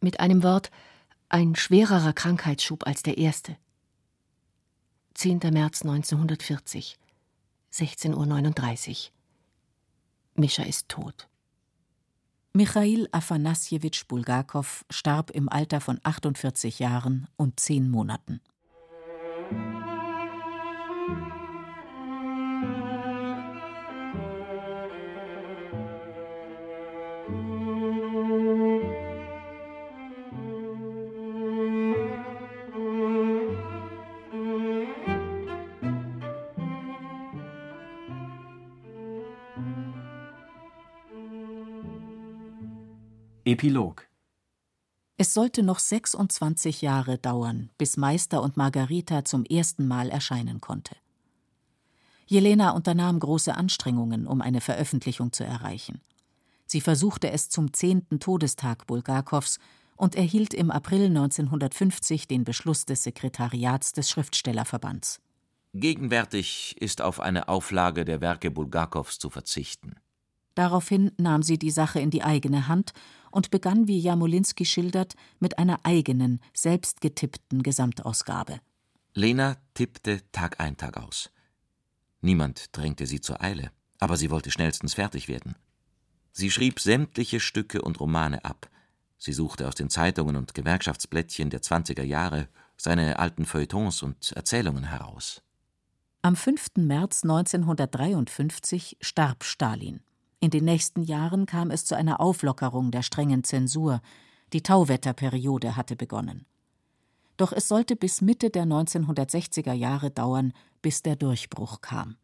Mit einem Wort, ein schwererer Krankheitsschub als der erste. 10. März 1940, 16.39 Uhr. Mischa ist tot. Michail Afanassjewitsch Bulgakow starb im Alter von 48 Jahren und zehn Monaten. Epilog Es sollte noch 26 Jahre dauern, bis Meister und Margarita zum ersten Mal erscheinen konnte. Jelena unternahm große Anstrengungen, um eine Veröffentlichung zu erreichen. Sie versuchte es zum zehnten Todestag Bulgakows und erhielt im April 1950 den Beschluss des Sekretariats des Schriftstellerverbands. Gegenwärtig ist auf eine Auflage der Werke Bulgakows zu verzichten. Daraufhin nahm sie die Sache in die eigene Hand und begann, wie Jamolinski schildert, mit einer eigenen, selbst getippten Gesamtausgabe. Lena tippte Tag ein, Tag aus. Niemand drängte sie zur Eile, aber sie wollte schnellstens fertig werden. Sie schrieb sämtliche Stücke und Romane ab. Sie suchte aus den Zeitungen und Gewerkschaftsblättchen der 20er Jahre seine alten Feuilletons und Erzählungen heraus. Am 5. März 1953 starb Stalin. In den nächsten Jahren kam es zu einer Auflockerung der strengen Zensur. Die Tauwetterperiode hatte begonnen. Doch es sollte bis Mitte der 1960er Jahre dauern, bis der Durchbruch kam.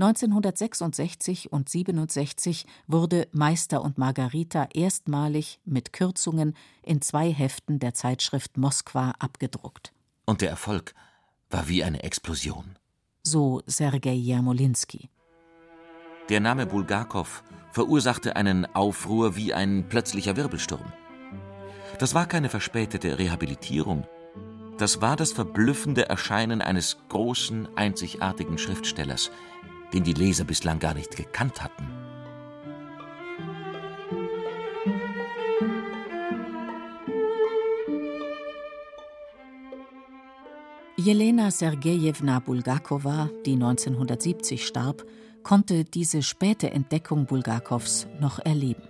1966 und 67 wurde Meister und Margarita erstmalig mit Kürzungen in zwei Heften der Zeitschrift Moskwa abgedruckt. Und der Erfolg war wie eine Explosion. So Sergei Jermolinski. Der Name Bulgakow verursachte einen Aufruhr wie ein plötzlicher Wirbelsturm. Das war keine verspätete Rehabilitierung. Das war das verblüffende Erscheinen eines großen, einzigartigen Schriftstellers, den die Leser bislang gar nicht gekannt hatten. Jelena Sergejewna Bulgakowa, die 1970 starb, konnte diese späte Entdeckung Bulgakows noch erleben.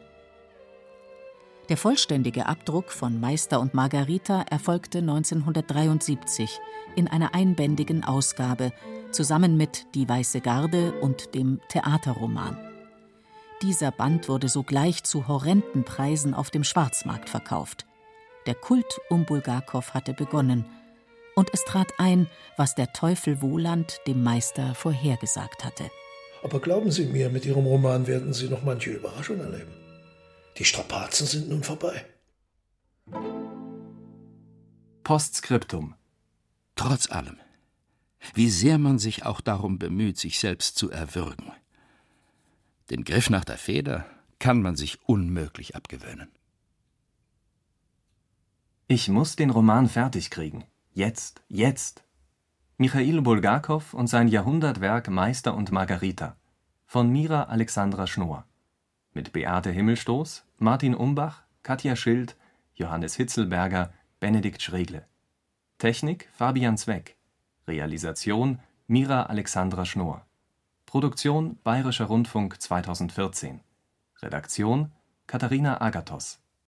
Der vollständige Abdruck von Meister und Margarita erfolgte 1973 in einer einbändigen Ausgabe zusammen mit Die Weiße Garde und dem Theaterroman. Dieser Band wurde sogleich zu horrenden Preisen auf dem Schwarzmarkt verkauft. Der Kult um Bulgakow hatte begonnen, und es trat ein, was der Teufel Woland dem Meister vorhergesagt hatte. Aber glauben Sie mir, mit Ihrem Roman werden Sie noch manche Überraschung erleben. Die Strapazen sind nun vorbei. Postskriptum. Trotz allem, wie sehr man sich auch darum bemüht, sich selbst zu erwürgen. Den Griff nach der Feder kann man sich unmöglich abgewöhnen. Ich muss den Roman fertig kriegen. Jetzt, jetzt. Michail Bulgakow und sein Jahrhundertwerk Meister und Margarita von Mira Alexandra Schnorr mit Beate Himmelstoß, Martin Umbach, Katja Schild, Johannes Hitzelberger, Benedikt Schregle. Technik Fabian Zweck. Realisation Mira Alexandra Schnorr. Produktion Bayerischer Rundfunk 2014. Redaktion Katharina Agathos